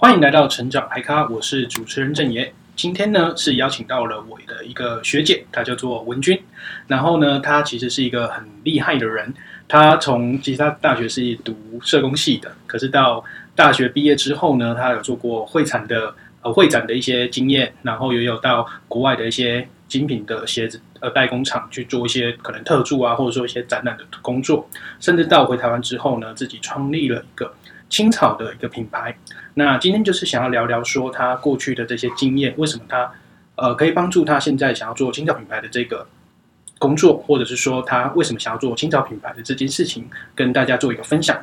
欢迎来到成长嗨咖，我是主持人郑爷。今天呢是邀请到了我的一个学姐，她叫做文君。然后呢，她其实是一个很厉害的人。她从其实她大学是读社工系的，可是到大学毕业之后呢，她有做过会展的呃会展的一些经验，然后也有到国外的一些精品的鞋子呃代工厂去做一些可能特助啊，或者说一些展览的工作，甚至到回台湾之后呢，自己创立了一个青草的一个品牌。那今天就是想要聊聊说他过去的这些经验，为什么他呃可以帮助他现在想要做青草品牌的这个工作，或者是说他为什么想要做青草品牌的这件事情，跟大家做一个分享。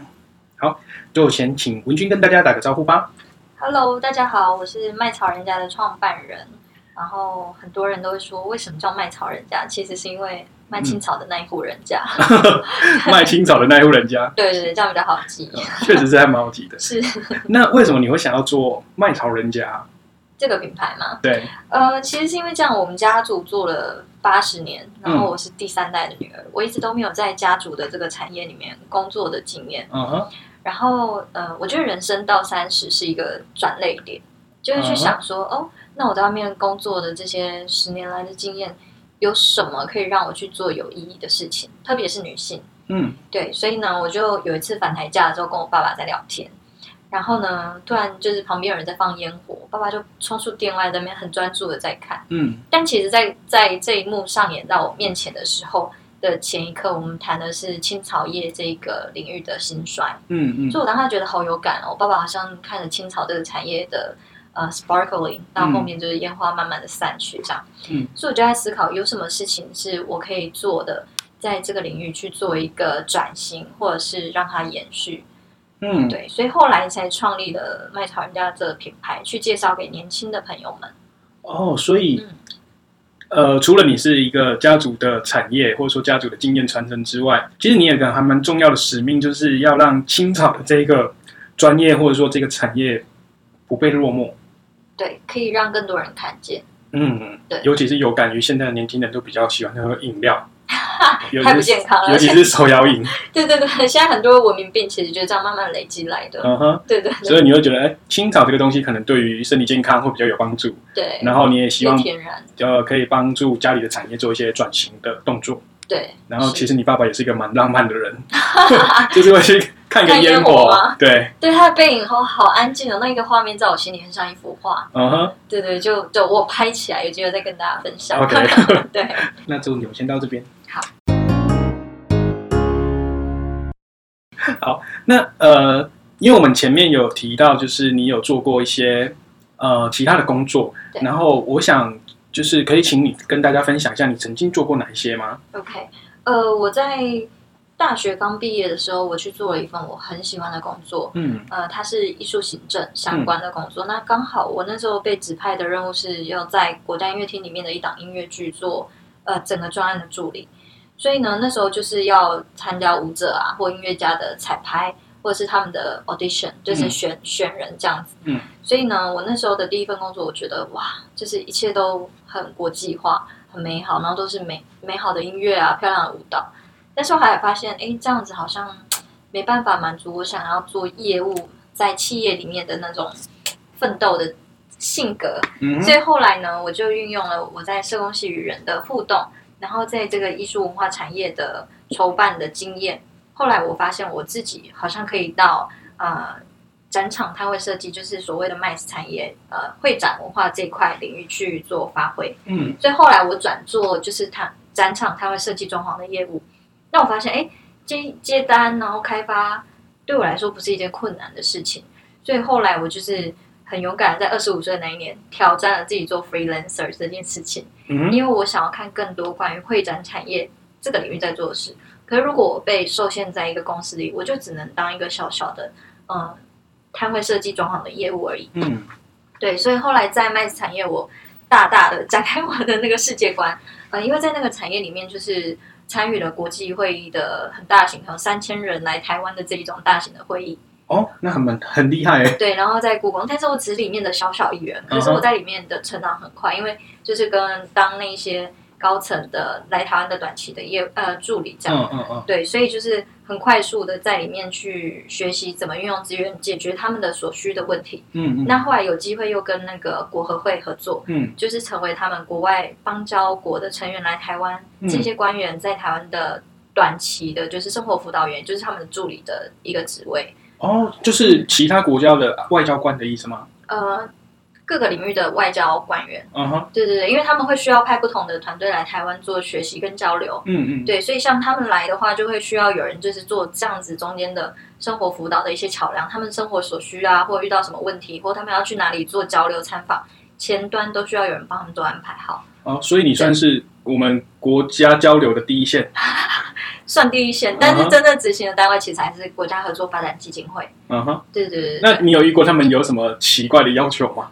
好，就先请文君跟大家打个招呼吧。Hello，大家好，我是卖草人家的创办人。然后很多人都会说，为什么叫卖草人家？其实是因为卖青草的那一户人家，嗯、卖青草的那一户人家。对对对，这样比较好记。确实是还蛮好记的。是。那为什么你会想要做麦草人家这个品牌吗？对。呃，其实是因为这样，我们家族做了八十年，然后我是第三代的女儿，嗯、我一直都没有在家族的这个产业里面工作的经验。嗯哼。然后，呃，我觉得人生到三十是一个转捩点，就是去想说，嗯、哦。那我在外面工作的这些十年来的经验，有什么可以让我去做有意义的事情？特别是女性，嗯，对，所以呢，我就有一次返台假的时候，跟我爸爸在聊天，然后呢，突然就是旁边有人在放烟火，爸爸就冲出店外，那边很专注的在看，嗯，但其实在，在在这一幕上演到我面前的时候的前一刻，我们谈的是青草业这个领域的兴衰，嗯嗯，所以我当时觉得好有感哦，我爸爸好像看着青草这个产业的。呃，sparkling 到后面就是烟花慢慢的散去，这样。嗯，所以我就在思考，有什么事情是我可以做的，在这个领域去做一个转型，或者是让它延续。嗯，对，所以后来才创立了麦草人家这个品牌，去介绍给年轻的朋友们。哦，所以，嗯、呃，除了你是一个家族的产业，或者说家族的经验传承之外，其实你有一个还蛮重要的使命，就是要让青草的这个专业，或者说这个产业不被落寞。对，可以让更多人看见。嗯，对，尤其是有感于现在的年轻人都比较喜欢喝饮料，太不健康了，尤其是手摇饮。对对对，现在很多文明病其实就是这样慢慢累积来的。嗯哼，对对，对。所以你会觉得，哎，青草这个东西可能对于身体健康会比较有帮助。对。然后你也希望天然，呃，可以帮助家里的产业做一些转型的动作。对。然后，其实你爸爸也是一个蛮浪漫的人，就是会去。看个烟火吗？对，对，他的背影好好安静哦那个画面，在我心里很像一幅画。嗯哼，对对，就就我拍起来，有机会再跟大家分享。OK，对，那就我们先到这边。好，好，那呃，因为我们前面有提到，就是你有做过一些呃其他的工作，然后我想就是可以请你跟大家分享一下，你曾经做过哪一些吗？OK，呃，我在。大学刚毕业的时候，我去做了一份我很喜欢的工作。嗯，呃，它是艺术行政相关的工作。嗯、那刚好我那时候被指派的任务是要在国家音乐厅里面的一档音乐剧做呃整个专案的助理。所以呢，那时候就是要参加舞者啊或音乐家的彩排，或者是他们的 audition，就是选、嗯、选人这样子。嗯，所以呢，我那时候的第一份工作，我觉得哇，就是一切都很国际化、很美好，然后都是美美好的音乐啊，漂亮的舞蹈。但是我还发现，哎，这样子好像没办法满足我想要做业务在企业里面的那种奋斗的性格。嗯，所以后来呢，我就运用了我在社工系与人的互动，然后在这个艺术文化产业的筹办的经验。后来我发现我自己好像可以到呃展场摊位设计，就是所谓的 MICE 产业呃会展文化这块领域去做发挥。嗯，所以后来我转做就是摊展场摊位设计装潢的业务。那我发现，哎，接接单然后开发，对我来说不是一件困难的事情。所以后来我就是很勇敢的，在二十五岁的那一年，挑战了自己做 freelancer 这件事情。嗯，因为我想要看更多关于会展产业这个领域在做的事。可是如果我被受限在一个公司里，我就只能当一个小小的，嗯，摊位设计装潢的业务而已。嗯，对。所以后来在 MICE 产业，我大大的展开我的那个世界观。呃，因为在那个产业里面，就是。参与了国际会议的很大型，有三千人来台湾的这一种大型的会议。哦，那很很厉害哎。对，然后在故宫，但是我只是里面的小小一员，可是我在里面的成长很快，因为就是跟当那些高层的来台湾的短期的业呃助理这样，嗯嗯嗯，对，所以就是很快速的在里面去学习怎么运用资源解决他们的所需的问题。嗯嗯。那后来有机会又跟那个国合会合作，嗯，就是成为他们国外邦交国的成员来台湾，嗯、这些官员在台湾的短期的，就是生活辅导员，就是他们的助理的一个职位。哦，就是其他国家的外交官的意思吗？呃。各个领域的外交官员，嗯哼，对对对，因为他们会需要派不同的团队来台湾做学习跟交流，嗯嗯，对，所以像他们来的话，就会需要有人就是做这样子中间的生活辅导的一些桥梁，他们生活所需啊，或遇到什么问题，或他们要去哪里做交流参访，前端都需要有人帮他们都安排好。哦，所以你算是我们国家交流的第一线，算第一线，但是真正执行的单位其实还是国家合作发展基金会。嗯哼，对对对，那你有遇过他们有什么奇怪的要求吗？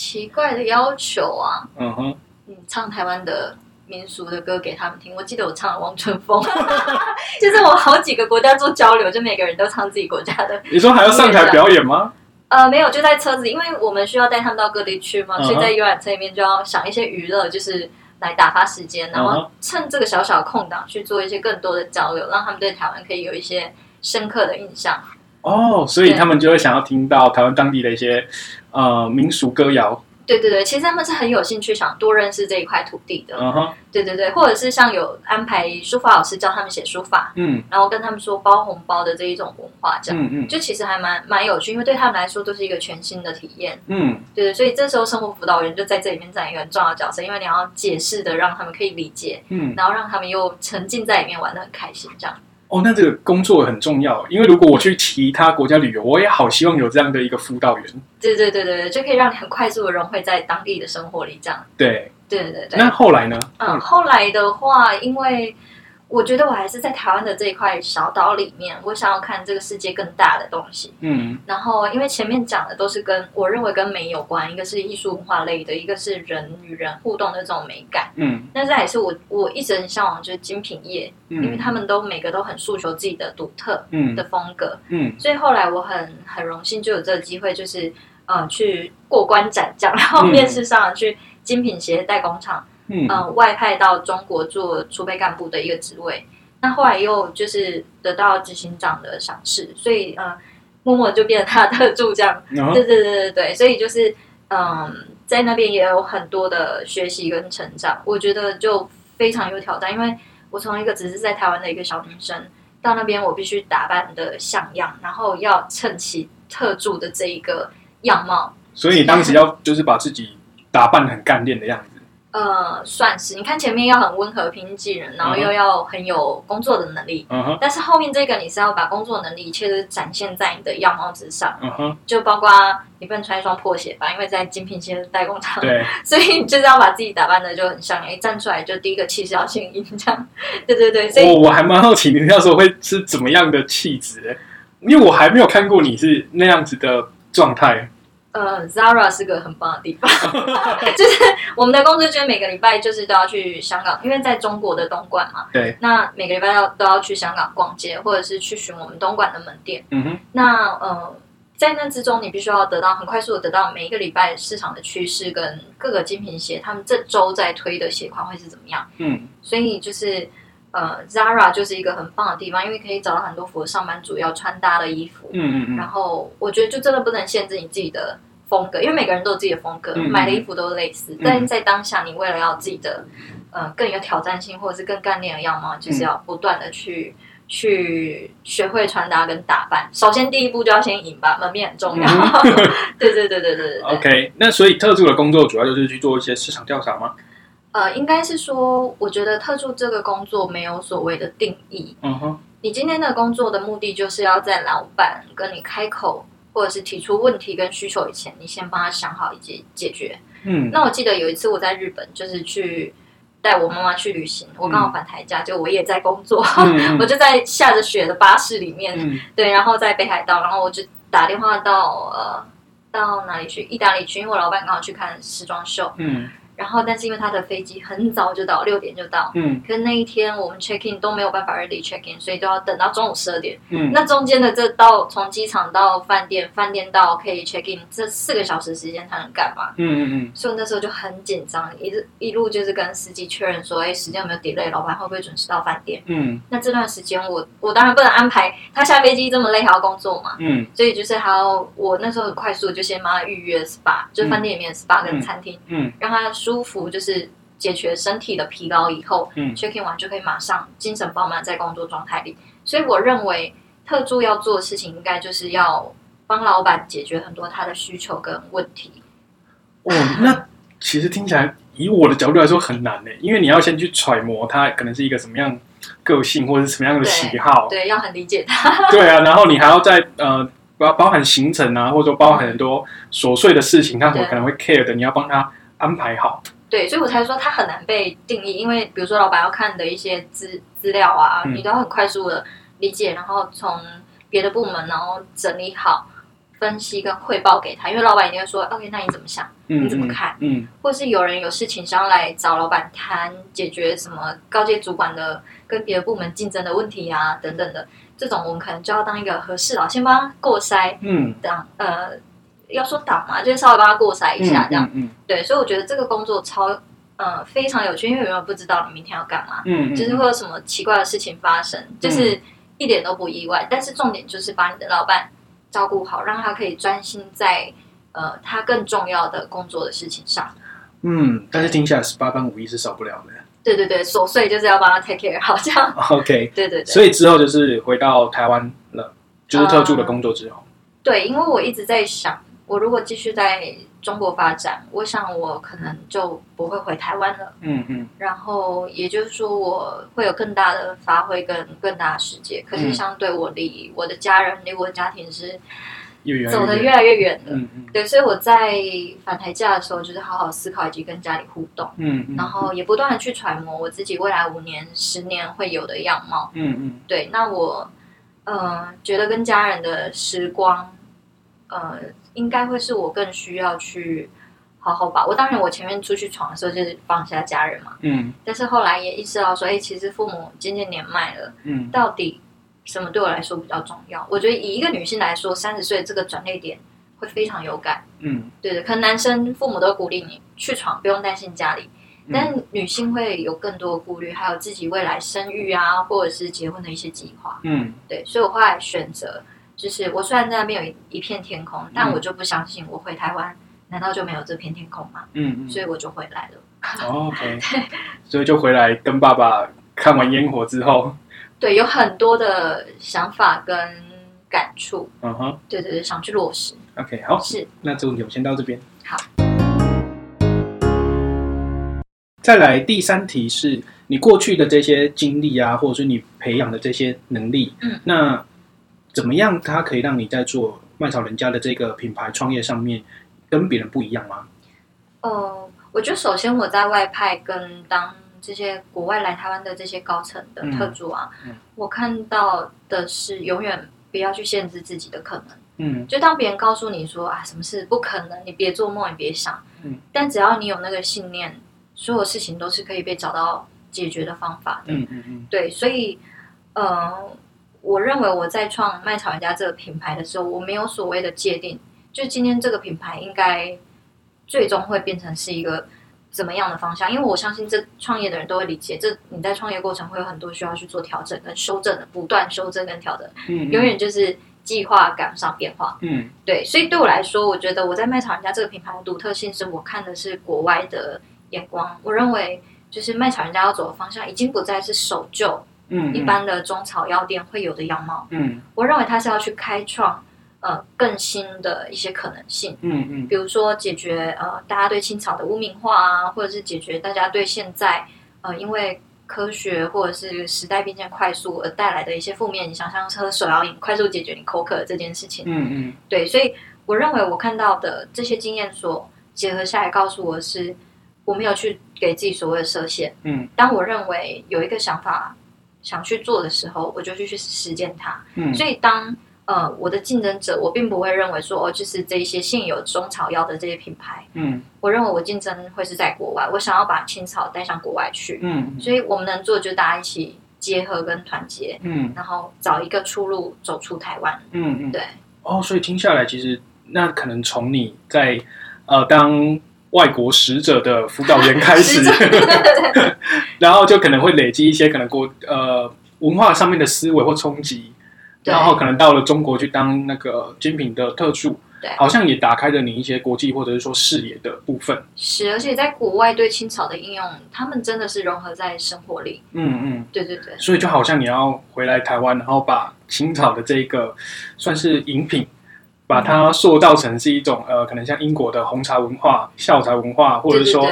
奇怪的要求啊，嗯哼，你唱台湾的民俗的歌给他们听。我记得我唱了《望春风》，就是我好几个国家做交流，就每个人都唱自己国家的。你说还要上台表演吗？呃，没有，就在车子，因为我们需要带他们到各地去嘛，嗯、所以在游览车里面就要想一些娱乐，就是来打发时间，然后趁这个小小的空档去做一些更多的交流，让他们对台湾可以有一些深刻的印象。哦，所以他们就会想要听到台湾当地的一些呃民俗歌谣。对对对，其实他们是很有兴趣想多认识这一块土地的。嗯哼，对对对，或者是像有安排书法老师教他们写书法，嗯，然后跟他们说包红包的这一种文化，这样，嗯嗯，就其实还蛮蛮有趣，因为对他们来说都是一个全新的体验。嗯，对对，所以这时候生活辅导员就在这里面占一个很重要的角色，因为你要解释的让他们可以理解，嗯，然后让他们又沉浸在里面玩的很开心，这样。哦，那这个工作很重要，因为如果我去其他国家旅游，我也好希望有这样的一个辅导员。对对对对，就可以让你很快速的融汇在当地的生活里，这样。对对对对。那后来呢？嗯，后来的话，因为。我觉得我还是在台湾的这一块小岛里面，我想要看这个世界更大的东西。嗯，然后因为前面讲的都是跟我认为跟美有关，一个是艺术文化类的，一个是人与人互动的这种美感。嗯，那这也是我我一直很向往，就是精品业，嗯，因为他们都每个都很诉求自己的独特的风格。嗯，所以后来我很很荣幸就有这个机会，就是呃去过关斩将，然后面试上去精品鞋代工厂。嗯、呃，外派到中国做储备干部的一个职位，那后来又就是得到执行长的赏识，所以呃，默默就变成他的特助这样。哦、对对对对对，所以就是嗯、呃，在那边也有很多的学习跟成长，我觉得就非常有挑战，因为我从一个只是在台湾的一个小女生，到那边我必须打扮的像样，然后要衬起特助的这一个样貌。所以你当时要就是把自己打扮很干练的样子。呃，算是你看前面要很温和、平易近人，然后又要很有工作的能力。嗯哼。但是后面这个你是要把工作能力一切都展现在你的样貌之上。嗯哼。就包括你不能穿一双破鞋吧，因为在精品鞋代工厂。对。所以你就是要把自己打扮的就很像，一站出来就第一个气势要先赢这样。对对对。所以我我还蛮好奇你那时候会是怎么样的气质，因为我还没有看过你是那样子的状态。呃，Zara 是个很棒的地方，就是我们的工作就是每个礼拜就是都要去香港，因为在中国的东莞嘛。对。那每个礼拜要都要去香港逛街，或者是去寻我们东莞的门店。嗯哼。那呃，在那之中，你必须要得到很快速的得到每一个礼拜市场的趋势跟各个精品鞋，他们这周在推的鞋款会是怎么样？嗯。所以就是。呃，Zara 就是一个很棒的地方，因为可以找到很多符合上班族要穿搭的衣服。嗯嗯嗯。然后我觉得就真的不能限制你自己的风格，因为每个人都有自己的风格，买的衣服都是类似。嗯、但是在当下，你为了要自己的呃更有挑战性，或者是更干练的样貌，就是要不断的去、嗯、去学会穿搭跟打扮。首先第一步就要先赢吧，门面很重要。嗯、对，对，对，对对对对对。OK，那所以特助的工作主要就是去做一些市场调查吗？呃，应该是说，我觉得特助这个工作没有所谓的定义。嗯哼，你今天的工作的目的就是要在老板跟你开口，或者是提出问题跟需求以前，你先帮他想好以及解决。嗯，那我记得有一次我在日本，就是去带我妈妈去旅行，我刚好返台家，就我也在工作，嗯、我就在下着雪的巴士里面，嗯、对，然后在北海道，然后我就打电话到呃到哪里去？意大利去，因为我老板刚好去看时装秀。嗯。然后，但是因为他的飞机很早就到，六点就到。嗯。可是那一天我们 check in 都没有办法 ready check in，所以都要等到中午十二点。嗯。那中间的这到从机场到饭店，饭店到可以 check in 这四个小时时间，他能干嘛？嗯嗯嗯。所以那时候就很紧张，一直一路就是跟司机确认说，哎，时间有没有 delay？老板会不会准时到饭店？嗯。那这段时间我我当然不能安排他下飞机这么累还要工作嘛。嗯。所以就是还要我那时候很快速就先帮他预约 SPA，就是饭店里面的 SPA 跟餐厅。嗯。让他舒服，就是。解决身体的疲劳以后，嗯，check in 完就可以马上精神饱满在工作状态里。所以我认为特助要做的事情，应该就是要帮老板解决很多他的需求跟问题。哦，那其实听起来以我的角度来说很难呢，因为你要先去揣摩他可能是一个什么样个性或者是什么样的喜好，对，对，要很理解他。对啊，然后你还要在呃包包含行程啊，或者说包含很多琐碎的事情，他可能会 care 的，你要帮他安排好。对，所以我才说他很难被定义，因为比如说老板要看的一些资资料啊，嗯、你都要很快速的理解，然后从别的部门然后整理好、分析跟汇报给他，因为老板一定会说：“OK，那你怎么想？嗯、你怎么看？”嗯，或是有人有事情想要来找老板谈解决什么高阶主管的跟别的部门竞争的问题啊等等的，这种我们可能就要当一个和事佬，先帮他过筛，嗯，当呃。要说挡嘛，就是稍微帮他过筛一下，这样，嗯嗯嗯、对，所以我觉得这个工作超，呃，非常有趣，因为永远不知道你明天要干嘛，嗯，嗯就是会有什么奇怪的事情发生，嗯、就是一点都不意外。但是重点就是把你的老板照顾好，让他可以专心在呃他更重要的工作的事情上。嗯，但是听起来十八般武艺是少不了的。对对对，琐碎就是要帮他 take care 好，这样。OK，对对对。所以之后就是回到台湾了，就是特助的工作之后。嗯、对，因为我一直在想。我如果继续在中国发展，我想我可能就不会回台湾了。嗯嗯。然后也就是说，我会有更大的发挥跟更大的世界。可是相对我离我的家人、离我的家庭是走得越来越远的。嗯嗯。对，所以我在返台假的时候，就是好好思考以及跟家里互动。嗯嗯。然后也不断的去揣摩我自己未来五年、十年会有的样貌。嗯嗯。对，那我呃觉得跟家人的时光，呃。应该会是我更需要去好好把握。当然，我前面出去闯的时候就是放下家人嘛。嗯。但是后来也意识到说，哎，其实父母渐渐年迈了。嗯。到底什么对我来说比较重要？我觉得以一个女性来说，三十岁这个转捩点会非常有感。嗯。对的，可能男生父母都鼓励你去闯，不用担心家里。但女性会有更多的顾虑，还有自己未来生育啊，或者是结婚的一些计划。嗯。对，所以我后来选择。就是我虽然在那边有一一片天空，但我就不相信我回台湾，难道就没有这片天空吗？嗯，所以我就回来了。哦，OK，所以就回来跟爸爸看完烟火之后，对，有很多的想法跟感触。嗯哼，对对对，想去落实。OK，好，是，那这个问题我们先到这边。好，再来第三题是你过去的这些经历啊，或者是你培养的这些能力，嗯，那。怎么样？它可以让你在做麦草人家的这个品牌创业上面跟别人不一样吗？呃，我觉得首先我在外派跟当这些国外来台湾的这些高层的特助啊，嗯嗯、我看到的是永远不要去限制自己的可能。嗯，就当别人告诉你说啊，什么事不可能，你别做梦，你别想。嗯，但只要你有那个信念，所有事情都是可以被找到解决的方法的。嗯嗯嗯，对，所以呃。我认为我在创麦草人家这个品牌的时候，我没有所谓的界定，就今天这个品牌应该最终会变成是一个怎么样的方向？因为我相信这创业的人都会理解，这你在创业过程会有很多需要去做调整跟修正的，不断修正跟调整，嗯，嗯，永远就是计划赶不上变化，嗯，对，所以对我来说，我觉得我在麦草人家这个品牌的独特性是我看的是国外的眼光，我认为就是麦草人家要走的方向已经不再是守旧。嗯，一般的中草药店会有的样貌。嗯，我认为它是要去开创呃更新的一些可能性。嗯嗯，比如说解决呃大家对青草的污名化啊，或者是解决大家对现在呃因为科学或者是时代变迁快速而带来的一些负面影响，像喝手摇饮快速解决你口渴这件事情。嗯嗯，对，所以我认为我看到的这些经验所结合下来，告诉我是我没有去给自己所谓的设限。嗯，当我认为有一个想法。想去做的时候，我就去去实践它。嗯，所以当呃，我的竞争者，我并不会认为说哦，就是这些现有中草药的这些品牌，嗯，我认为我竞争会是在国外，我想要把青草带向国外去，嗯，所以我们能做就大家一起结合跟团结，嗯，然后找一个出路走出台湾，嗯嗯，对，哦，所以听下来，其实那可能从你在呃当外国使者的辅导员开始，然后就可能会累积一些可能国呃文化上面的思维或冲击。然后可能到了中国去当那个精品的特助，对，好像也打开了你一些国际或者是说视野的部分。是，而且在国外对青草的应用，他们真的是融合在生活里。嗯嗯，对对对。所以就好像你要回来台湾，然后把青草的这个算是饮品，把它塑造成是一种呃，可能像英国的红茶文化、下午茶文化，或者是说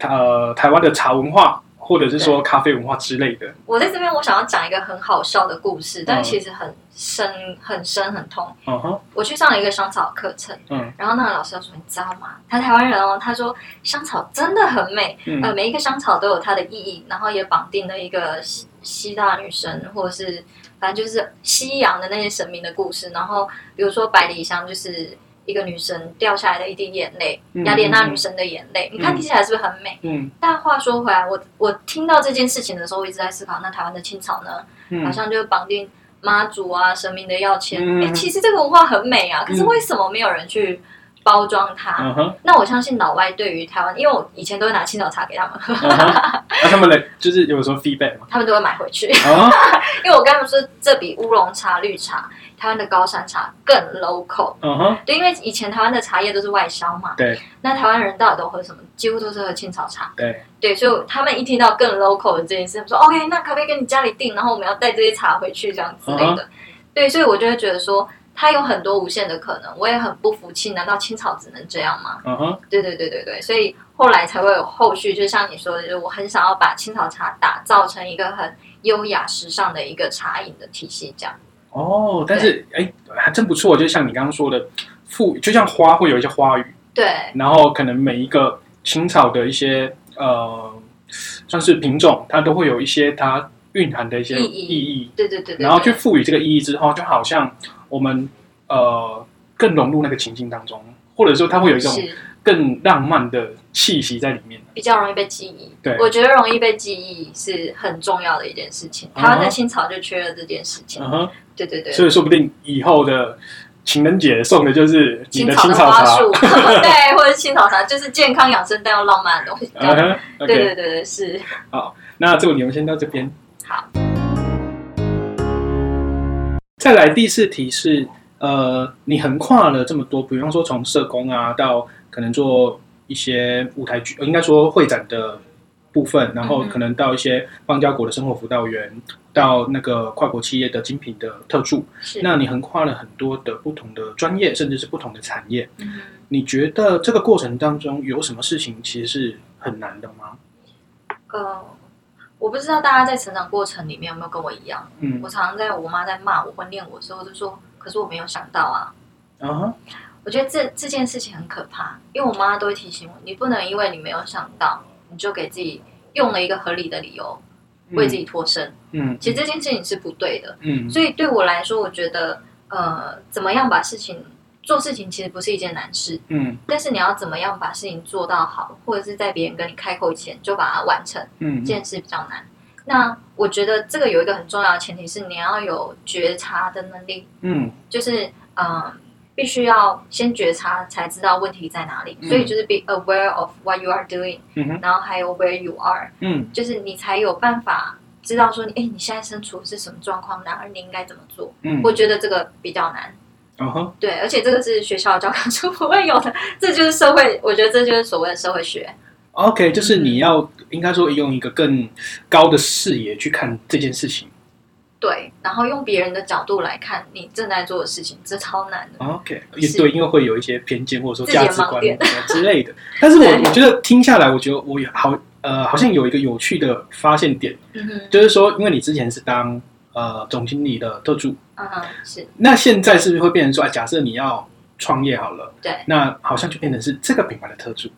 呃台湾的茶文化。或者是说咖啡文化之类的。我在这边，我想要讲一个很好笑的故事，但其实很深、很深、很痛。嗯哼。我去上了一个香草课程，嗯，然后那个老师就说：“你知道吗？他台湾人哦，他说香草真的很美，嗯、呃，每一个香草都有它的意义，然后也绑定了一个希希腊女神，或者是反正就是西洋的那些神明的故事。然后比如说百里香，就是。”一个女神掉下来的一滴眼泪，雅典娜女神的眼泪，嗯、你看听起来是不是很美？嗯。但话说回来，我我听到这件事情的时候，我一直在思考，那台湾的青草呢？嗯、好像就绑定妈祖啊、神明的要签。哎、嗯欸，其实这个文化很美啊，可是为什么没有人去包装它？嗯、那我相信老外对于台湾，因为我以前都会拿青草茶给他们喝。那、嗯啊、他们的就是有时候 feedback 吗？他们都会买回去。嗯、因为我跟他们说，这比乌龙茶、绿茶。台湾的高山茶更 local，嗯哼，对，因为以前台湾的茶叶都是外销嘛，对，那台湾人到底都喝什么？几乎都是喝青草茶，对，对，所以他们一听到更 local 的这件事，他们说 OK，那可不可以跟你家里订？然后我们要带这些茶回去，这样之类的，嗯、对，所以我就会觉得说，它有很多无限的可能，我也很不服气，难道青草只能这样吗？嗯哼，对对对对对，所以后来才会有后续，就像你说的，就是我很想要把青草茶打造成一个很优雅时尚的一个茶饮的体系，这样。哦，但是哎，还真不错，就像你刚刚说的，赋就像花会有一些花语，对，然后可能每一个青草的一些呃，算是品种，它都会有一些它蕴含的一些意义，意义。对，对对对，然后去赋予这个意义之后，就好像我们呃更融入那个情境当中，或者说它会有一种更浪漫的气息在里面，比较容易被记忆。对，我觉得容易被记忆是很重要的一件事情。台湾的青草就缺了这件事情。嗯哼。对对对，所以说不定以后的情人节送的就是青草茶，对，或者青草茶，就是健康养生但又浪漫的东西。Uh -huh, okay. 对对对对，是。好，那这个你们先到这边。好。再来第四题是，呃，你横跨了这么多，比方说从社工啊，到可能做一些舞台剧，应该说会展的部分，然后可能到一些邦交国的生活辅导员。到那个跨国企业的精品的特助，那你横跨了很多的不同的专业，甚至是不同的产业。嗯。你觉得这个过程当中有什么事情其实是很难的吗？呃，我不知道大家在成长过程里面有没有跟我一样。嗯，我常常在我妈在骂我或念我的时候，就说：“可是我没有想到啊。”啊哈，我觉得这这件事情很可怕，因为我妈都会提醒我，你不能因为你没有想到，你就给自己用了一个合理的理由。为自己脱身，嗯，其实这件事情是不对的，嗯，所以对我来说，我觉得，呃，怎么样把事情做事情，其实不是一件难事，嗯，但是你要怎么样把事情做到好，或者是在别人跟你开口以前就把它完成，嗯，这件事比较难。那我觉得这个有一个很重要的前提是你要有觉察的能力，嗯，就是，嗯、呃。必须要先觉察，才知道问题在哪里。嗯、所以就是 be aware of what you are doing，、嗯、然后还有 where you are，嗯，就是你才有办法知道说，哎，你现在身处是什么状况，然后你应该怎么做。嗯，我觉得这个比较难。哦吼，对，而且这个是学校教科书 不会有的，这就是社会，我觉得这就是所谓的社会学。OK，就是你要、嗯、应该说用一个更高的视野去看这件事情。对，然后用别人的角度来看你正在做的事情，这超难的。OK，也对，因为会有一些偏见或者说价值观之类的。但是我我觉得听下来，我觉得我也好呃，好像有一个有趣的发现点，嗯、就是说，因为你之前是当呃总经理的特助，嗯哼，是。那现在是不是会变成说，假设你要创业好了，对，那好像就变成是这个品牌的特助。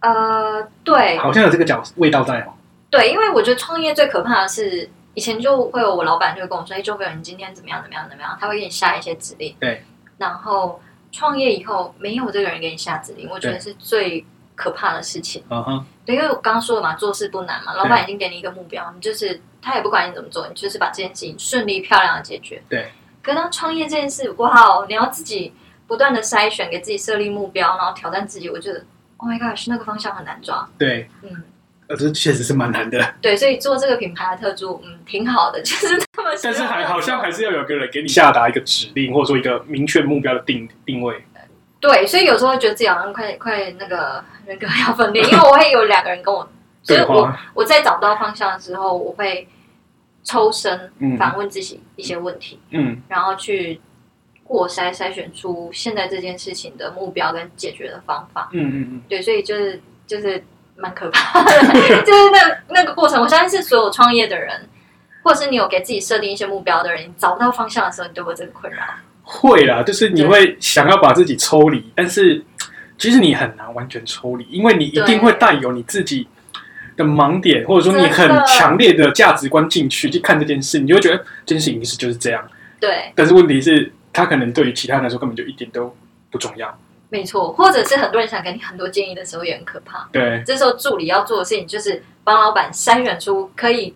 呃，对，好像有这个角味道在哦。对，因为我觉得创业最可怕的是。以前就会有我老板就会跟我说：“哎，周飞勇，你今天怎么样？怎么样？怎么样？”他会给你下一些指令。对。然后创业以后没有这个人给你下指令，我觉得是最可怕的事情。嗯哼。对，因为我刚刚说了嘛，做事不难嘛，老板已经给你一个目标，你就是他也不管你怎么做，你就是把这件事情顺利漂亮的解决。对。可当创业这件事，哇哦，你要自己不断的筛选，给自己设立目标，然后挑战自己，我觉得，Oh my God，那个方向很难抓。对。嗯。呃，这确实是蛮难的。对，所以做这个品牌的特助，嗯，挺好的，就是他们。但是还好像还是要有个人给你下达一个指令，或者说一个明确目标的定定位。对，所以有时候会觉得自己好像快快那个人格要分裂，因为我会有两个人跟我，所以我我在找不到方向的时候，我会抽身反问自己一些问题，嗯，然后去过筛筛选出现在这件事情的目标跟解决的方法。嗯嗯嗯，对，所以就是就是。蛮可怕的，就是那那个过程，我相信是所有创业的人，或者是你有给自己设定一些目标的人，你找不到方向的时候，你都会这个困扰。会啦，就是你会想要把自己抽离，但是其实你很难完全抽离，因为你一定会带有你自己的盲点，或者说你很强烈的价值观进去去看这件事，你就会觉得这件事情是就是这样。对，但是问题是，他可能对于其他人来说根本就一点都不重要。没错，或者是很多人想给你很多建议的时候也很可怕。对，这时候助理要做的事情就是帮老板筛选出可以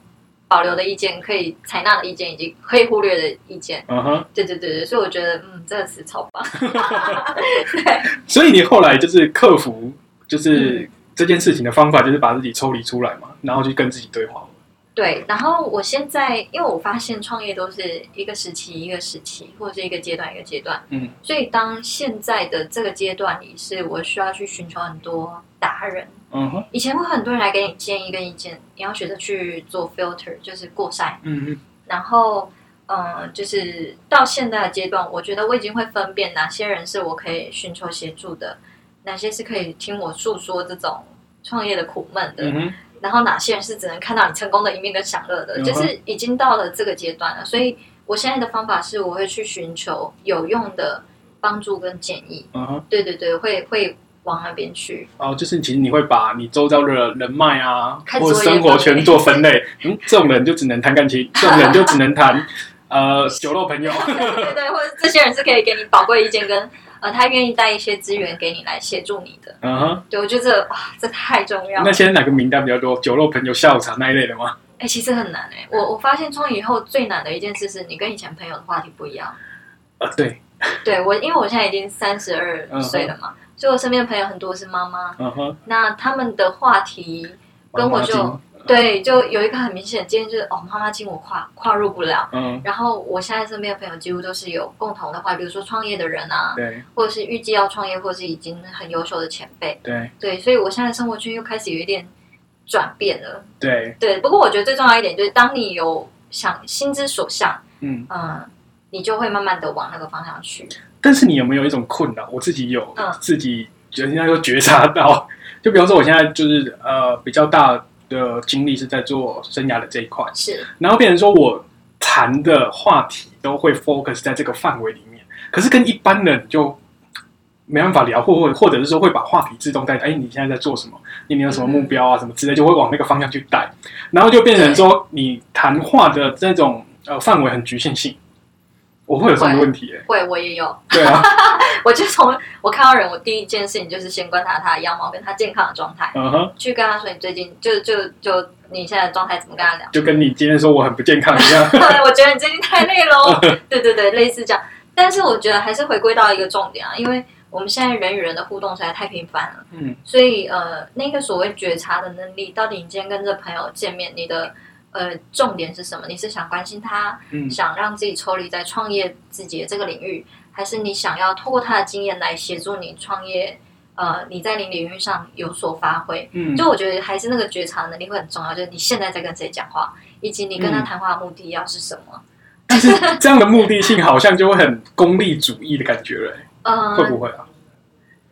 保留的意见、可以采纳的意见以及可以忽略的意见。嗯哼，对对对对，所以我觉得嗯，这个词超棒。对，所以你后来就是克服，就是这件事情的方法，就是把自己抽离出来嘛，然后去跟自己对话。对，然后我现在，因为我发现创业都是一个时期一个时期，或者是一个阶段一个阶段，嗯，所以当现在的这个阶段里，是我需要去寻求很多达人，嗯哼，以前会很多人来给你建议跟意见，你要学着去做 filter，就是过筛，嗯哼，然后，嗯，就是到现在的阶段，我觉得我已经会分辨哪些人是我可以寻求协助的，哪些是可以听我诉说这种创业的苦闷的，嗯。然后哪些人是只能看到你成功的一面跟享乐的，嗯、就是已经到了这个阶段了。所以我现在的方法是，我会去寻求有用的帮助跟建议。嗯哼，对对对，会会往那边去。哦，就是其实你会把你周遭的人脉啊，或者生活圈做分类。嗯，这种人就只能谈感情，这种人就只能谈呃酒肉朋友。对对对，或者这些人是可以给你宝贵意见跟。呃，他愿意带一些资源给你来协助你的，嗯哼，对，我觉得这哇，这太重要了。那现在哪个名单比较多？酒肉朋友、下午茶那一类的吗？哎、欸，其实很难哎、欸。我我发现创业以后最难的一件事是你跟以前朋友的话题不一样。啊，对，对我，因为我现在已经三十二岁了嘛，所以我身边的朋友很多是妈妈，那他们的话题跟我就。对，就有一个很明显的建议，就是哦，妈妈经我跨跨入不了。嗯。然后我现在身边的朋友几乎都是有共同的话，比如说创业的人啊，对，或者是预计要创业，或者是已经很优秀的前辈。对。对，所以我现在生活圈又开始有一点转变了。对。对，不过我觉得最重要一点就是，当你有想心之所向，嗯嗯，你就会慢慢的往那个方向去。但是你有没有一种困扰？我自己有，嗯，自己人家又觉察到，就比方说我现在就是呃比较大。的精力是在做生涯的这一块，是，然后变成说我谈的话题都会 focus 在这个范围里面，可是跟一般人就没办法聊，或或或者是说会把话题自动带，哎，你现在在做什么？你有什么目标啊？什么之类，就会往那个方向去带，然后就变成说你谈话的这种呃范围很局限性。我会有什么问题、欸？会，我也有。对啊，我就从我看到人，我第一件事情就是先观察他的样貌跟他健康的状态，嗯哼，去跟他说你最近就就就你现在的状态怎么跟他聊？就跟你今天说我很不健康一样。对，我觉得你最近太累了。对对对，类似这样。但是我觉得还是回归到一个重点啊，因为我们现在人与人的互动实在太频繁了，嗯，所以呃，那个所谓觉察的能力，到底你今天跟这朋友见面，你的。呃，重点是什么？你是想关心他，嗯、想让自己抽离在创业自己的这个领域，还是你想要透过他的经验来协助你创业？呃，你在你领域上有所发挥。嗯，就我觉得还是那个觉察能力会很重要，就是你现在在跟谁讲话，以及你跟他谈话的目的要是什么。嗯、但是这样的目的性好像就会很功利主义的感觉了。嗯，会不会啊？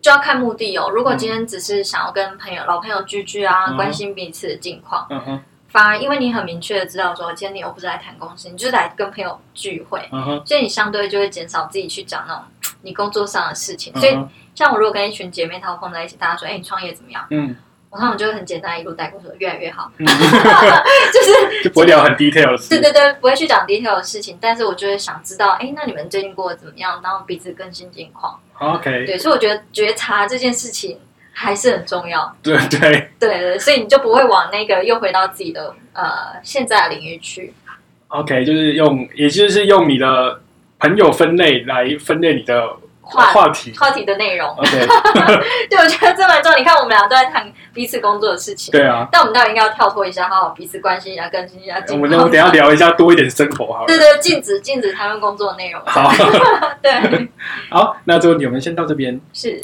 就要看目的哦。如果今天只是想要跟朋友、老朋友聚聚啊，嗯、关心彼此的近况，嗯哼。反而，因为你很明确的知道说，今天你又不是来谈公司，你就是来跟朋友聚会，uh huh. 所以你相对就会减少自己去讲那种你工作上的事情。Uh huh. 所以，像我如果跟一群姐妹淘碰在一起，大家说：“哎、欸，你创业怎么样？”嗯，我他们就会很简单一路带过说越来越好，就是就不会聊很 detail 的事，对对对，不会去讲 detail 的事情，但是我就会想知道，哎，那你们最近过得怎么样？然后彼此更新近况。OK，对，所以我觉得觉察这件事情还是很重要。对对对对，所以你就不会往那个又回到自己的呃现在的领域去。OK，就是用，也就是用你的朋友分类来分类你的话话题话题的内容。OK，对，我觉得这蛮重要。你看，我们俩都在谈彼此工作的事情。对啊，但我们到底应该要跳脱一下，好好彼此关心一下，更新一下。我们等下聊一下多一点生活，好。对对，禁止禁止谈论工作的内容。好，对，好，那这个问题我们先到这边。是。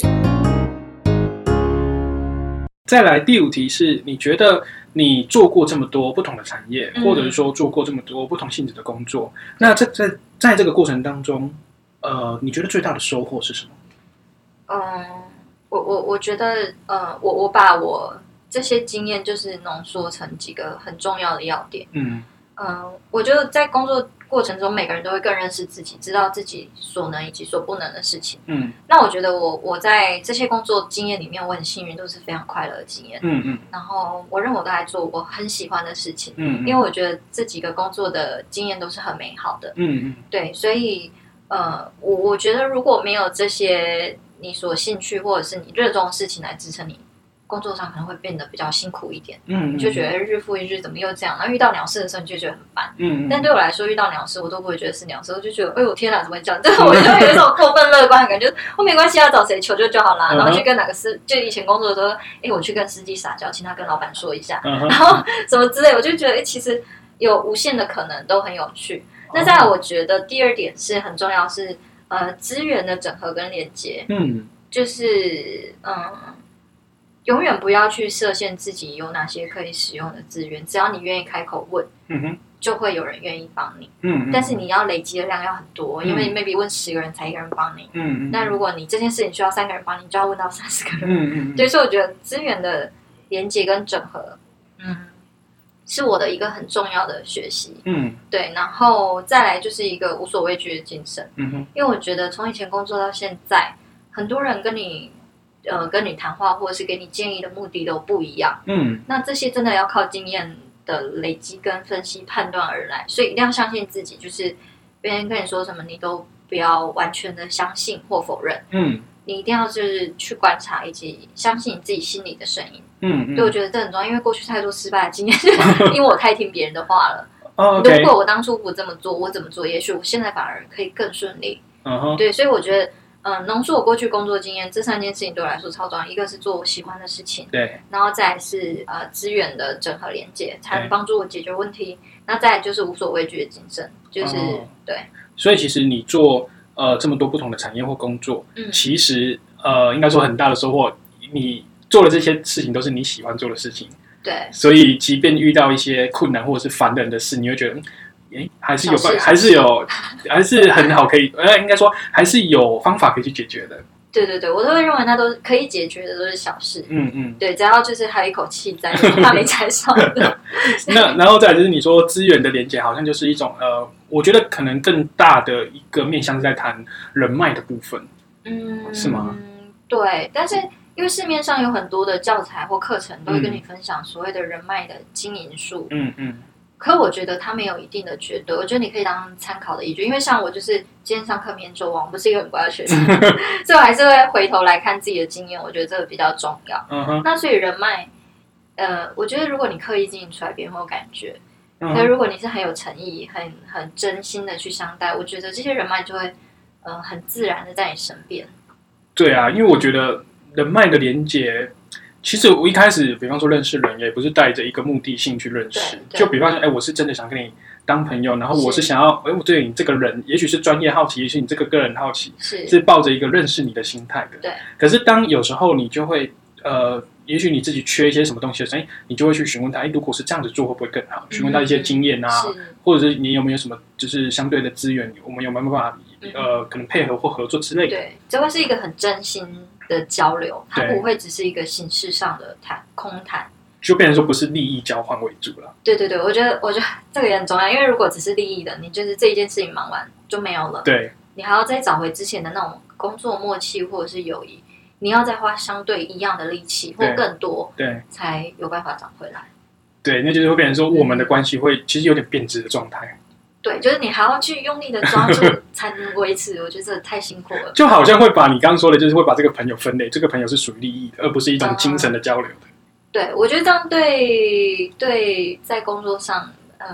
再来第五题是，你觉得你做过这么多不同的产业，嗯、或者是说做过这么多不同性质的工作，那在在在这个过程当中，呃，你觉得最大的收获是什么？嗯，我我我觉得，呃，我我把我这些经验就是浓缩成几个很重要的要点。嗯嗯、呃，我觉得在工作。过程中，每个人都会更认识自己，知道自己所能以及所不能的事情。嗯，那我觉得我我在这些工作经验里面，我很幸运，都是非常快乐的经验。嗯嗯。然后我认为我都在做我很喜欢的事情。嗯嗯。因为我觉得这几个工作的经验都是很美好的。嗯嗯。对，所以呃，我我觉得如果没有这些你所兴趣或者是你热衷的事情来支撑你。工作上可能会变得比较辛苦一点，嗯，你就觉得日复一日怎么又这样？然后遇到鸟事的时候，你就觉得很烦，嗯。但对我来说，遇到鸟事我都不会觉得是鸟事，我就觉得，哎呦天哪，怎么会这样？对，我就有一种过分乐观的感觉，我没关系，要找谁求救就好啦。然后去跟哪个司，就以前工作的时候，哎，我去跟司机撒娇，请他跟老板说一下，然后什么之类，我就觉得，哎，其实有无限的可能，都很有趣。那再来，我觉得第二点是很重要，是呃资源的整合跟连接，嗯，就是嗯。永远不要去设限自己有哪些可以使用的资源，只要你愿意开口问，嗯哼，就会有人愿意帮你。嗯，但是你要累积的量要很多，因为你 maybe 问十个人才一个人帮你。嗯，那如果你这件事情需要三个人帮你，就要问到三十个人。嗯嗯，对，所以我觉得资源的连接跟整合，嗯，是我的一个很重要的学习。嗯，对，然后再来就是一个无所畏惧的精神。嗯哼，因为我觉得从以前工作到现在，很多人跟你。呃，跟你谈话或者是给你建议的目的都不一样。嗯，那这些真的要靠经验的累积跟分析判断而来，所以一定要相信自己。就是别人跟你说什么，你都不要完全的相信或否认。嗯，你一定要就是去观察以及相信你自己心里的声音。嗯，嗯，对，我觉得这很重要，因为过去太多失败的经验，因为我太听别人的话了。如果我当初不这么做，我怎么做？也许我现在反而可以更顺利。对，所以我觉得。嗯，浓缩我过去工作经验，这三件事情对我来说超重要。一个是做我喜欢的事情，对，然后再是呃资源的整合连接，才能帮助我解决问题。那再就是无所畏惧的精神，就是、哦、对。所以其实你做呃这么多不同的产业或工作，嗯，其实呃应该说很大的收获，你做的这些事情都是你喜欢做的事情，对。所以即便遇到一些困难或者是烦人的事，你会觉得。哎，还是有办，还是有，还是很好，可以，呃，应该说还是有方法可以去解决的。对对对，我都会认为那都是可以解决的，都是小事。嗯嗯，对，只要就是还有一口气在，怕没踩上。那然后再来就是你说资源的连接，好像就是一种呃，我觉得可能更大的一个面向是在谈人脉的部分。嗯，是吗？对，但是因为市面上有很多的教材或课程都会跟你分享所谓的人脉的经营术。嗯嗯。可我觉得它没有一定的绝对，我觉得你可以当参考的依据，因为像我就是今天上课明天走完，我不是一个很乖的学生，所以我还是会回头来看自己的经验，我觉得这个比较重要。嗯哼那所以人脉，呃，我觉得如果你刻意经营出来，别人会有感觉。可、uh -huh. 如果你是很有诚意、很很真心的去相待，我觉得这些人脉就会，呃，很自然的在你身边。对啊，因为我觉得人脉的连接。其实我一开始，比方说认识人，也不是带着一个目的性去认识。就比方说，哎，我是真的想跟你当朋友，然后我是想要，哎，我对你这个人，也许是专业好奇，也许你这个个人好奇，是是抱着一个认识你的心态的。对。可是当有时候你就会，呃，也许你自己缺一些什么东西的时候，哎，你就会去询问他，哎，如果是这样子做，会不会更好？询问他一些经验啊，或者是你有没有什么，就是相对的资源，我们有没有办法，呃，可能配合或合作之类的。对，这会是一个很真心的交流，它不会只是一个形式上的谈空谈，就变成说不是利益交换为主了。对对对，我觉得我觉得这个也很重要，因为如果只是利益的，你就是这一件事情忙完就没有了。对，你还要再找回之前的那种工作默契或者是友谊，你要再花相对一样的力气或更多，对，才有办法找回来。对，那就是会变成说，我们的关系会其实有点变质的状态。对，就是你还要去用力的抓住 才能维持，我觉得这太辛苦了。就好像会把你刚刚说的，就是会把这个朋友分类，这个朋友是属于利益的，而不是一种精神的交流的。嗯、对，我觉得这样对对，在工作上，呃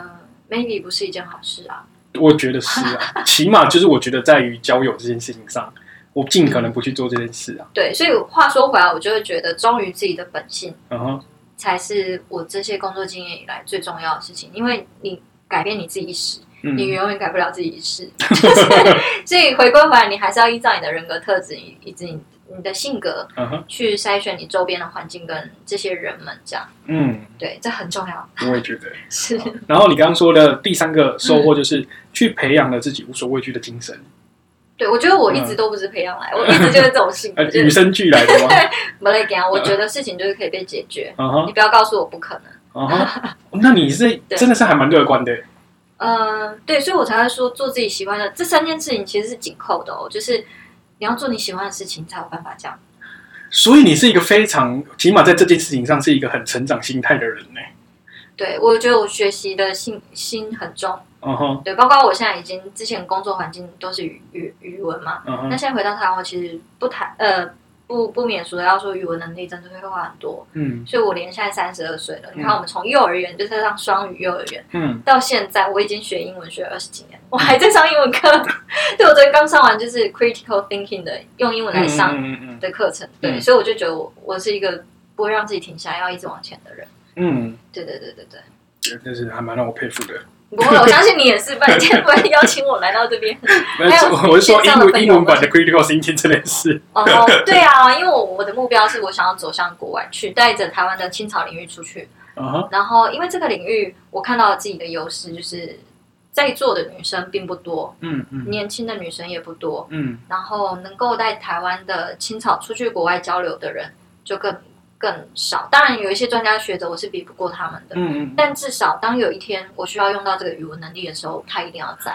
，maybe 不是一件好事啊。我觉得是啊，起码就是我觉得在于交友这件事情上，我尽可能不去做这件事啊。对，所以话说回来，我就会觉得忠于自己的本性，嗯哼，才是我这些工作经验以来最重要的事情，因为你改变你自己一时。你永远改不了自己一世，嗯、就是所以回归回来，你还是要依照你的人格特质以及你你的性格，去筛选你周边的环境跟这些人们，这样。嗯，对，这很重要。我也觉得 是。然后你刚刚说的第三个收获就是去培养了自己无所畏惧的精神。对，我觉得我一直都不是培养来，我一直就是这种性格，与生俱来的吗？没来讲，我觉得事情就是可以被解决。你不要告诉我不可能。那你是真的是还蛮乐观的。呃，对，所以我才会说做自己喜欢的这三件事情其实是紧扣的哦，就是你要做你喜欢的事情才有办法这样。所以你是一个非常，起码在这件事情上是一个很成长心态的人呢。对，我觉得我学习的心心很重。嗯哼。对，包括我现在已经之前工作环境都是语语语文嘛。那现在回到台湾，我其实不谈呃。不不免俗的要说语文能力真的会话很多，嗯，所以我连现在三十二岁了，嗯、你看我们从幼儿园就是上双语幼儿园，嗯，到现在我已经学英文学了二十几年，我还在上英文课，对，我昨天刚上完就是 critical thinking 的用英文来上的课程，对，所以我就觉得我我是一个不会让自己停下来要一直往前的人，嗯，对对对对对，但是还蛮让我佩服的。不会，我相信你也是，不然今天不会邀请我来到这边。没有我是说英文英文版的 critical thinking 这件事。哦，对啊，因为我我的目标是我想要走向国外去，带着台湾的青草领域出去。Uh huh. 然后，因为这个领域，我看到了自己的优势，就是在座的女生并不多，嗯嗯，年轻的女生也不多，嗯，然后能够带台湾的青草出去国外交流的人就更。更少，当然有一些专家学者，我是比不过他们的。嗯嗯。但至少当有一天我需要用到这个语文能力的时候，他一定要在。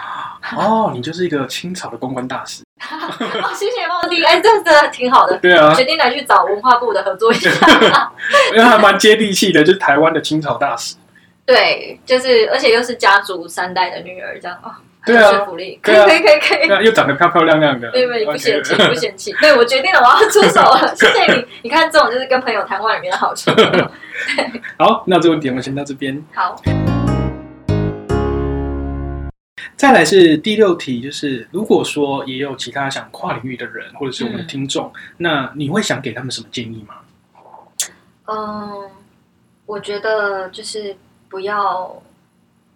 哦，你就是一个清朝的公关大使。哦，谢谢茂弟，哎，这真的挺好的。对啊。决定来去找文化部的合作一下。因为还蛮接地气的，就是台湾的清朝大使。对，就是而且又是家族三代的女儿，这样啊。对啊，福利可以可以可以可以，又长得漂漂亮亮的，对对，不嫌弃不嫌弃。对，我决定了，我要出手了。谢谢你，你看这种就是跟朋友谈话里面的好处。好，那这个问题我们先到这边。好，再来是第六题，就是如果说也有其他想跨领域的人，或者是我们的听众，那你会想给他们什么建议吗？嗯，我觉得就是不要。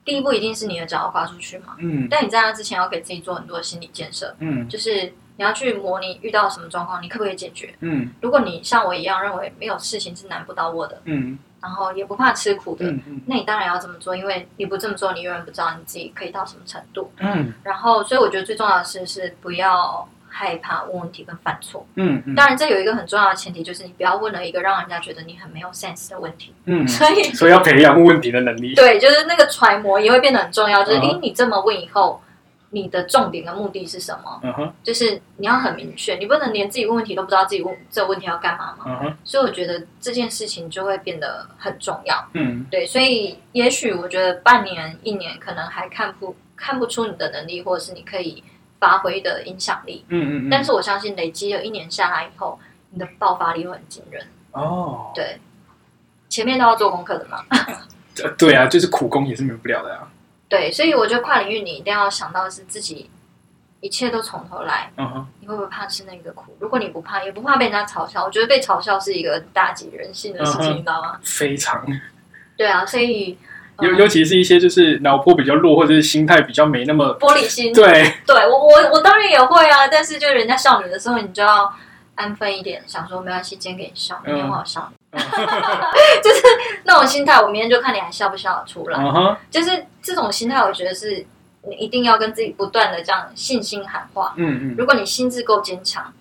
第一步一定是你的脚要跨出去嘛，嗯，但你在那之前要给自己做很多的心理建设，嗯，就是你要去模拟遇到什么状况，你可不可以解决，嗯，如果你像我一样认为没有事情是难不倒我的，嗯，然后也不怕吃苦的，嗯嗯，那你当然要这么做，因为你不这么做，你永远不知道你自己可以到什么程度，嗯，然后所以我觉得最重要的是是不要。害怕问问题跟犯错，嗯，嗯，当然这有一个很重要的前提，就是你不要问了一个让人家觉得你很没有 sense 的问题，嗯，所以所以要培养问问题的能力，对，就是那个揣摩也会变得很重要，就是哎、uh huh. 你这么问以后，你的重点跟目的是什么？嗯哼、uh，huh. 就是你要很明确，你不能连自己问问题都不知道自己问这个问题要干嘛嘛，嗯哼、uh，huh. 所以我觉得这件事情就会变得很重要，嗯，对，所以也许我觉得半年一年可能还看不看不出你的能力，或者是你可以。发挥的影响力，嗯嗯嗯，但是我相信累积了一年下来以后，你的爆发力会很惊人哦。对，前面都要做功课的嘛。对啊，就是苦功也是免不了的啊。对，所以我觉得跨领域你一定要想到的是自己一切都从头来。嗯哼，你会不会怕吃那个苦？如果你不怕，也不怕被人家嘲笑，我觉得被嘲笑是一个打击人性的事情，你知道吗？非常。对啊，所以。尤尤其是一些就是脑波比较弱，或者是心态比较没那么玻璃心。对，对我我我当然也会啊，但是就人家笑你的时候，你就要安分一点，想说没关系，今天给你笑，明天我好笑你，就是那种心态。我明天就看你还笑不笑得出来。Uh. 就是这种心态，我觉得是你一定要跟自己不断的这样信心喊话。嗯嗯，如果你心智够坚强，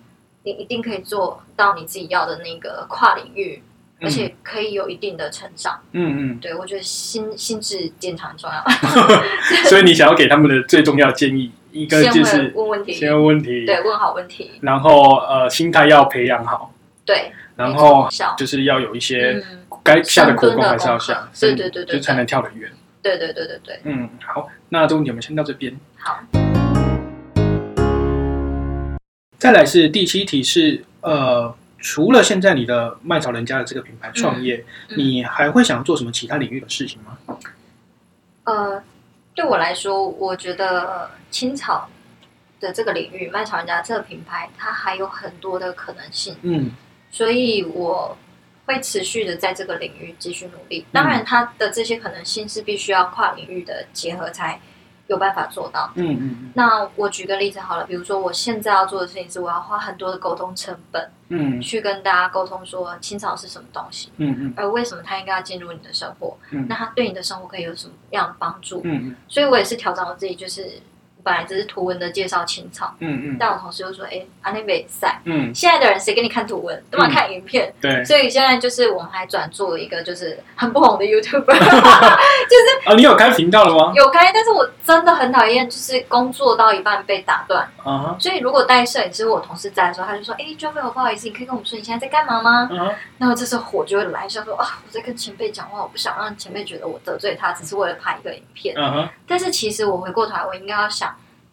你一定可以做到你自己要的那个跨领域。而且可以有一定的成长，嗯嗯，对，我觉得心心智坚强很重要。所以你想要给他们的最重要建议，一个就是问问题，先问问题，对，问好问题，然后呃，心态要培养好，对，然后就是要有一些该下的苦功还是要下，对对对对，就才能跳得远。对对对对对。嗯，好，那重点我们先到这边。好。再来是第七题是呃，除了现在你的麦草人家的这个品牌创业，嗯嗯、你还会想做什么其他领域的事情吗？呃，对我来说，我觉得青草的这个领域，麦草人家这个品牌，它还有很多的可能性。嗯，所以我会持续的在这个领域继续努力。当然，它的这些可能性是必须要跨领域的结合才。有办法做到，嗯嗯嗯。那我举个例子好了，比如说我现在要做的事情是，我要花很多的沟通成本，嗯，去跟大家沟通说青草是什么东西，嗯嗯，而为什么它应该要进入你的生活，嗯，那它对你的生活可以有什么样的帮助，嗯嗯。所以我也是调整我自己，就是。本来只是图文的介绍青草，嗯嗯，但我同事又说，哎，阿内贝赛，嗯，现在的人谁给你看图文，都嘛看影片，对，所以现在就是我们还转做一个就是很不红的 YouTuber，就是啊，你有开频道了吗？有开，但是我真的很讨厌，就是工作到一半被打断，啊，所以如果带摄影师我同事在的时候，他就说，哎，Joey，不好意思，你可以跟我们说你现在在干嘛吗？嗯，然后这时候火就会来，想说啊，我在跟前辈讲话，我不想让前辈觉得我得罪他，只是为了拍一个影片，嗯哼，但是其实我回过头来，我应该要想。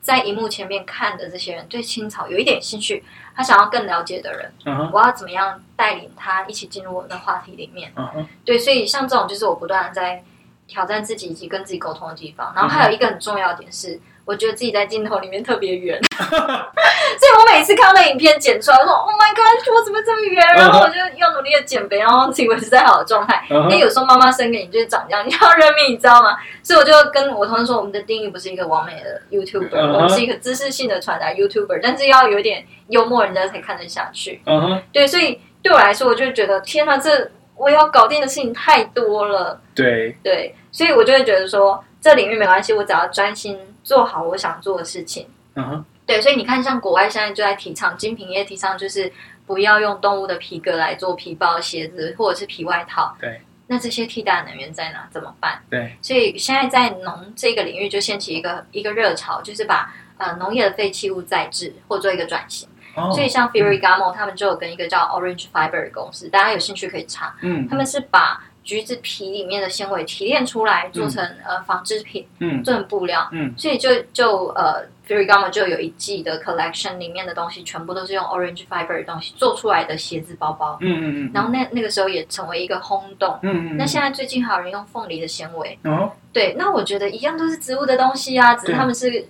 在荧幕前面看的这些人对青草有一点兴趣，他想要更了解的人，uh huh. 我要怎么样带领他一起进入我的话题里面？Uh huh. 对，所以像这种就是我不断的在挑战自己以及跟自己沟通的地方。然后还有一个很重要的点是。我觉得自己在镜头里面特别圆，所以我每次看到那影片剪出来，我说 “Oh my God，我怎么这么圆？”然后我就要努力的减肥，然后自以为是在好的状态。因为有时候妈妈生给你就是长这样，你要认命，你知道吗？所以我就跟我同事说，我们的定义不是一个完美的 YouTuber，我们是一个知识性的传达 YouTuber，但是要有点幽默，人家才看得下去。对，所以对我来说，我就觉得天哪，这我要搞定的事情太多了。对对，所以我就会觉得说，这领域没关系，我只要专心。做好我想做的事情，嗯哼、uh，huh. 对，所以你看，像国外现在就在提倡精品业，提倡就是不要用动物的皮革来做皮包、鞋子或者是皮外套。对，那这些替代能源在哪？怎么办？对，所以现在在农这个领域就掀起一个一个热潮，就是把呃农业的废弃物再制或做一个转型。Oh, 所以像 Ferragamo、嗯、他们就有跟一个叫 Orange Fiber 的公司，大家有兴趣可以查。嗯，他们是把橘子皮里面的纤维提炼出来，做成、嗯、呃纺织品，嗯，做成布料，嗯，所以就就呃，Ferragamo 就有一季的 collection 里面的东西，全部都是用 orange fiber 的东西做出来的鞋子、包包，嗯嗯嗯，然后那那个时候也成为一个轰动，嗯嗯，那现在最近还有人用凤梨的纤维，哦，对，那我觉得一样都是植物的东西啊，只是他们是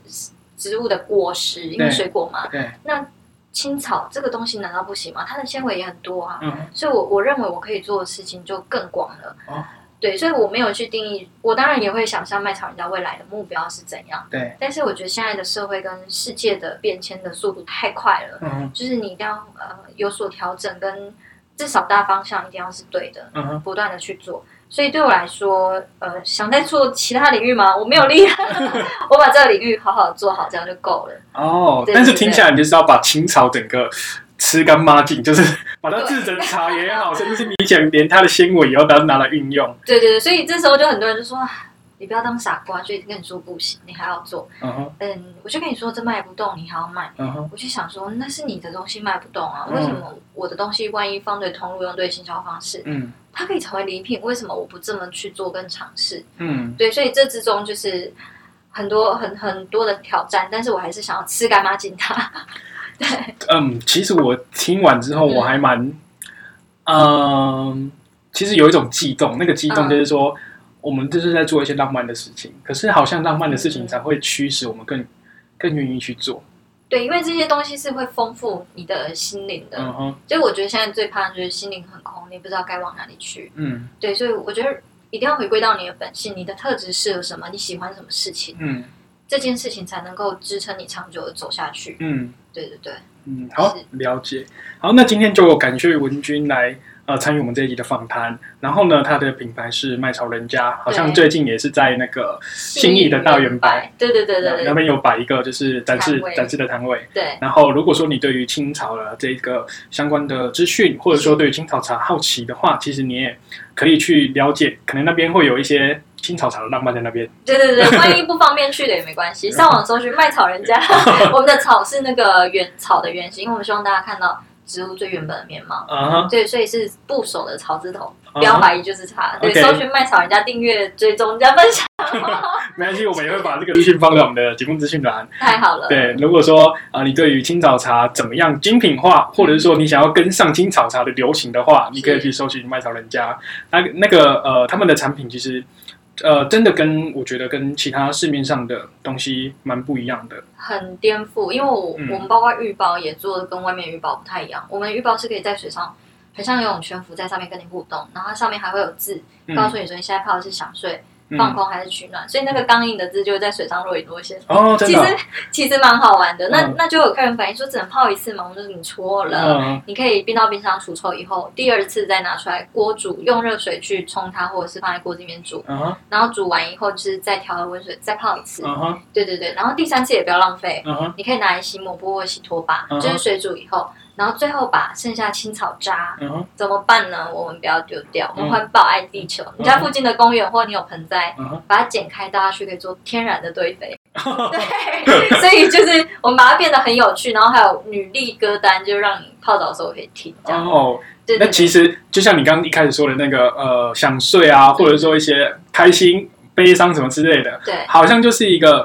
植物的果实，因为水果嘛，对，那。青草这个东西难道不行吗？它的纤维也很多啊，嗯、所以我我认为我可以做的事情就更广了。哦、对，所以我没有去定义，我当然也会想象麦草人家未来的目标是怎样。对，但是我觉得现在的社会跟世界的变迁的速度太快了，嗯、就是你一定要呃有所调整，跟至少大方向一定要是对的，嗯、不断的去做。所以对我来说，呃，想再做其他领域吗？我没有力，我把这个领域好好的做好，这样就够了。哦，但是听起来你就是要把清朝整个吃干抹净，就是 把它制成茶也好，甚至是你讲连它的纤维也要把它拿来运用。对对对，所以这时候就很多人就说。你不要当傻瓜，所以跟你说不行，你还要做。嗯、uh huh. 嗯，我就跟你说这卖不动，你还要卖。Uh huh. 我就想说，那是你的东西卖不动啊？Uh huh. 为什么我的东西万一放对通路，用对行销方式，嗯，它可以成为礼品？为什么我不这么去做跟尝试？嗯，对，所以这之中就是很多很很多的挑战，但是我还是想要吃干抹净它。对，嗯，其实我听完之后我还蛮，嗯，嗯，其实有一种悸动，那个激动就是说。嗯我们就是在做一些浪漫的事情，可是好像浪漫的事情才会驱使我们更更愿意去做。对，因为这些东西是会丰富你的心灵的。嗯哼。所以我觉得现在最怕的就是心灵很空，你不知道该往哪里去。嗯。对，所以我觉得一定要回归到你的本性，你的特质适合什么，你喜欢什么事情。嗯。这件事情才能够支撑你长久的走下去。嗯。对对对。嗯，好，了解。好，那今天就感谢文君来。呃，参与我们这一集的访谈，然后呢，他的品牌是麦草人家，好像最近也是在那个信义的大圆白，对对对对，那边有摆一个就是展示展示的摊位。对，然后如果说你对于清朝的这个相关的资讯，或者说对于青草茶好奇的话，其实你也可以去了解，可能那边会有一些青草茶的浪漫在那边。对对对，万一不方便去的也没关系，上网搜寻麦草人家，我们的草是那个原草的原型，因为我们希望大家看到。植物最原本的面貌。啊、uh，huh. 对，所以是部首的草字头，不要怀疑就是它。Uh huh. 对，搜寻麦草人家订阅追踪加分享。没关系，我们也会把这个 资讯放在我们的节目资讯栏。太好了。对，如果说啊、呃，你对于青草茶怎么样精品化，或者是说你想要跟上青草茶的流行的话，你可以去搜寻麦草人家。那那个呃，他们的产品其实。呃，真的跟我觉得跟其他市面上的东西蛮不一样的，很颠覆。因为我、嗯、我们包括浴包也做的跟外面浴包不太一样。我们浴包是可以在水上，很像游泳圈浮在上面跟你互动，然后它上面还会有字，告诉你说你现在泡的是想睡。放空还是取暖，所以那个刚硬的字就会在水上若隐若现。哦，真的。其实其实蛮好玩的。那那就有客人反映说，只能泡一次嘛？我说你错了，你可以冰到冰箱除臭以后，第二次再拿出来锅煮，用热水去冲它，或者是放在锅里面煮。然后煮完以后，就是再调和温水再泡一次。对对对。然后第三次也不要浪费。你可以拿来洗抹布或洗拖把，就是水煮以后。然后最后把剩下青草渣怎么办呢？我们不要丢掉，我们环保爱地球。你家附近的公园或你有盆栽，把它剪开大家去，可以做天然的堆肥。对，所以就是我们把它变得很有趣，然后还有女力歌单，就让你泡澡的时候可以听。哦，对。那其实就像你刚刚一开始说的那个，呃，想睡啊，或者说一些开心、悲伤什么之类的，对，好像就是一个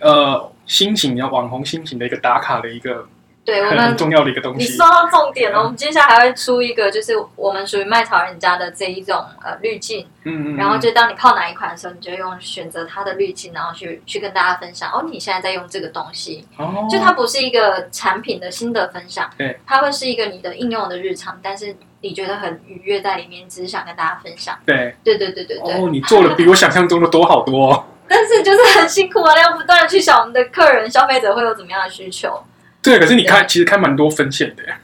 呃心情，要网红心情的一个打卡的一个。对，我们很重要的一个东西。你说到重点了，嗯、我们接下来还会出一个，就是我们属于卖草人家的这一种呃滤镜。嗯嗯。然后就当你泡哪一款的时候，你就用选择它的滤镜，然后去去跟大家分享。哦，你现在在用这个东西。哦。就它不是一个产品的心得分享，对，它会是一个你的应用的日常，但是你觉得很愉悦在里面，只是想跟大家分享。对。对对对对对。哦，你做的比我想象中的多好多，哦。但是就是很辛苦啊，要不断的去想我们的客人、消费者会有怎么样的需求。对，可是你开其实开蛮多分线的呀。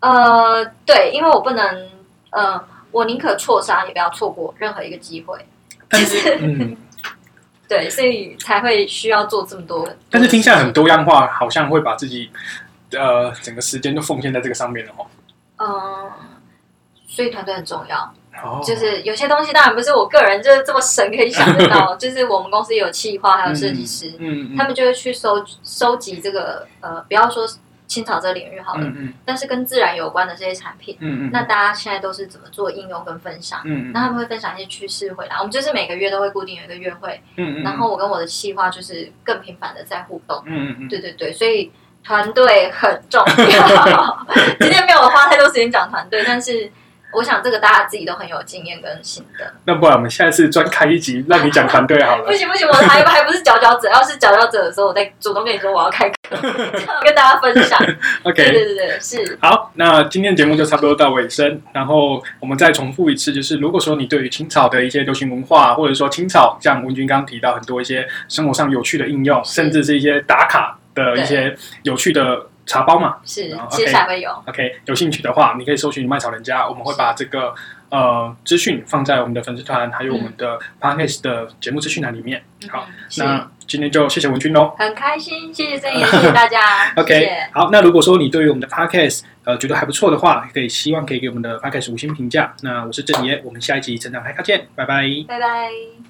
呃，对，因为我不能，呃，我宁可错杀，也不要错过任何一个机会。但是，嗯，对，所以才会需要做这么多。但是听下来很多样化，好像会把自己呃整个时间都奉献在这个上面了哦。嗯、呃，所以团队很重要。哦。就是有些东西当然不是我个人就是这么神可以想得到，就是我们公司有企划，还有设计师，嗯，嗯他们就会去收收集这个呃，不要说青草这个领域好了，嗯，嗯但是跟自然有关的这些产品，嗯嗯，那大家现在都是怎么做应用跟分享？嗯，嗯那他们会分享一些趋势回来，我们就是每个月都会固定有一个月会，嗯，嗯然后我跟我的企划就是更频繁的在互动，嗯嗯，嗯对对对，所以团队很重要。今天没有花太多时间讲团队，但是。我想这个大家自己都很有经验跟心得。那不然我们下一次专开一集，让你讲团队好了。不行不行，我还还不是佼佼者。要是佼佼者的时候，我再主动跟你说我要开课，跟大家分享。OK，对对对，是。好，那今天节目就差不多到尾声。然后我们再重复一次，就是如果说你对于青草的一些流行文化，或者说青草，像文君刚刚提到很多一些生活上有趣的应用，甚至是一些打卡的一些有趣的。茶包嘛，是，接下来会有。OK，有兴趣的话，你可以搜寻麦草人家，我们会把这个呃资讯放在我们的粉丝团，还有我们的 Podcast 的节目资讯栏里面。好，那今天就谢谢文君喽，很开心，谢谢郑怡，谢谢大家。OK，好，那如果说你对于我们的 Podcast 呃觉得还不错的话，可以希望可以给我们的 Podcast 五星评价。那我是郑爷，我们下一集成长嗨咖见，拜拜，拜拜。